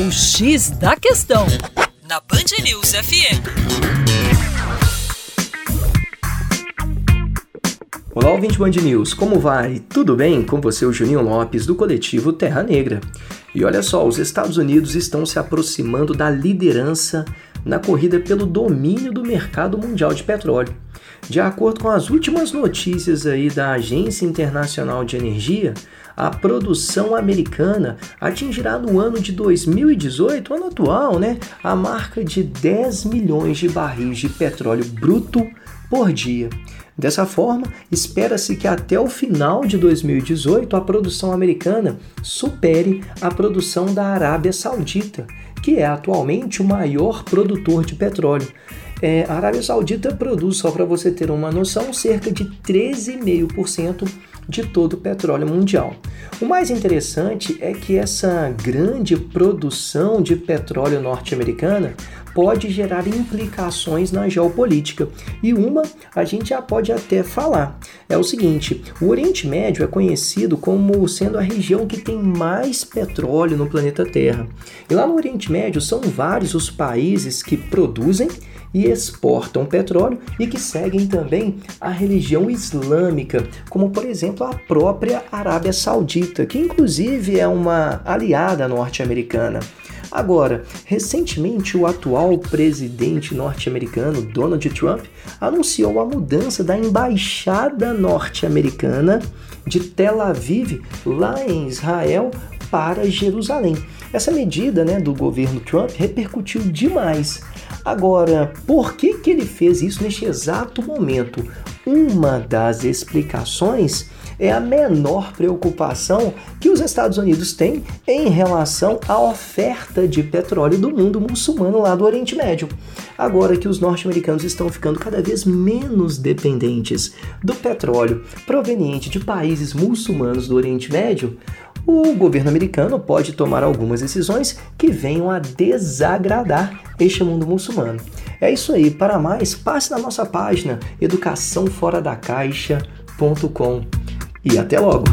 O X da Questão, na Band News FM. Olá, ouvinte Band News, como vai? Tudo bem? Com você, o Juninho Lopes, do coletivo Terra Negra. E olha só, os Estados Unidos estão se aproximando da liderança na corrida pelo domínio do mercado mundial de petróleo. De acordo com as últimas notícias aí da Agência Internacional de Energia, a produção americana atingirá no ano de 2018, ano atual, né, a marca de 10 milhões de barris de petróleo bruto por dia. Dessa forma, espera-se que até o final de 2018 a produção americana supere a produção da Arábia Saudita, que é atualmente o maior produtor de petróleo. É, a Arábia Saudita produz, só para você ter uma noção, cerca de 13,5% de todo o petróleo mundial. O mais interessante é que essa grande produção de petróleo norte-americana pode gerar implicações na geopolítica. E uma a gente já pode até falar. É o seguinte: o Oriente Médio é conhecido como sendo a região que tem mais petróleo no planeta Terra. E lá no Oriente Médio são vários os países que produzem e exportam petróleo e que seguem também a religião islâmica, como por exemplo a própria Arábia Saudita, que inclusive é uma aliada norte-americana. Agora, recentemente o atual presidente norte-americano Donald Trump anunciou a mudança da embaixada norte-americana de Tel Aviv, lá em Israel, para Jerusalém. Essa medida né, do governo Trump repercutiu demais. Agora, por que, que ele fez isso neste exato momento? Uma das explicações é a menor preocupação que os Estados Unidos têm em relação à oferta de petróleo do mundo muçulmano lá do Oriente Médio. Agora que os norte-americanos estão ficando cada vez menos dependentes do petróleo proveniente de países muçulmanos do Oriente Médio, o governo americano pode tomar algumas decisões que venham a desagradar este mundo muçulmano. É isso aí. Para mais, passe na nossa página educaçãoforadacaixa.com e até logo!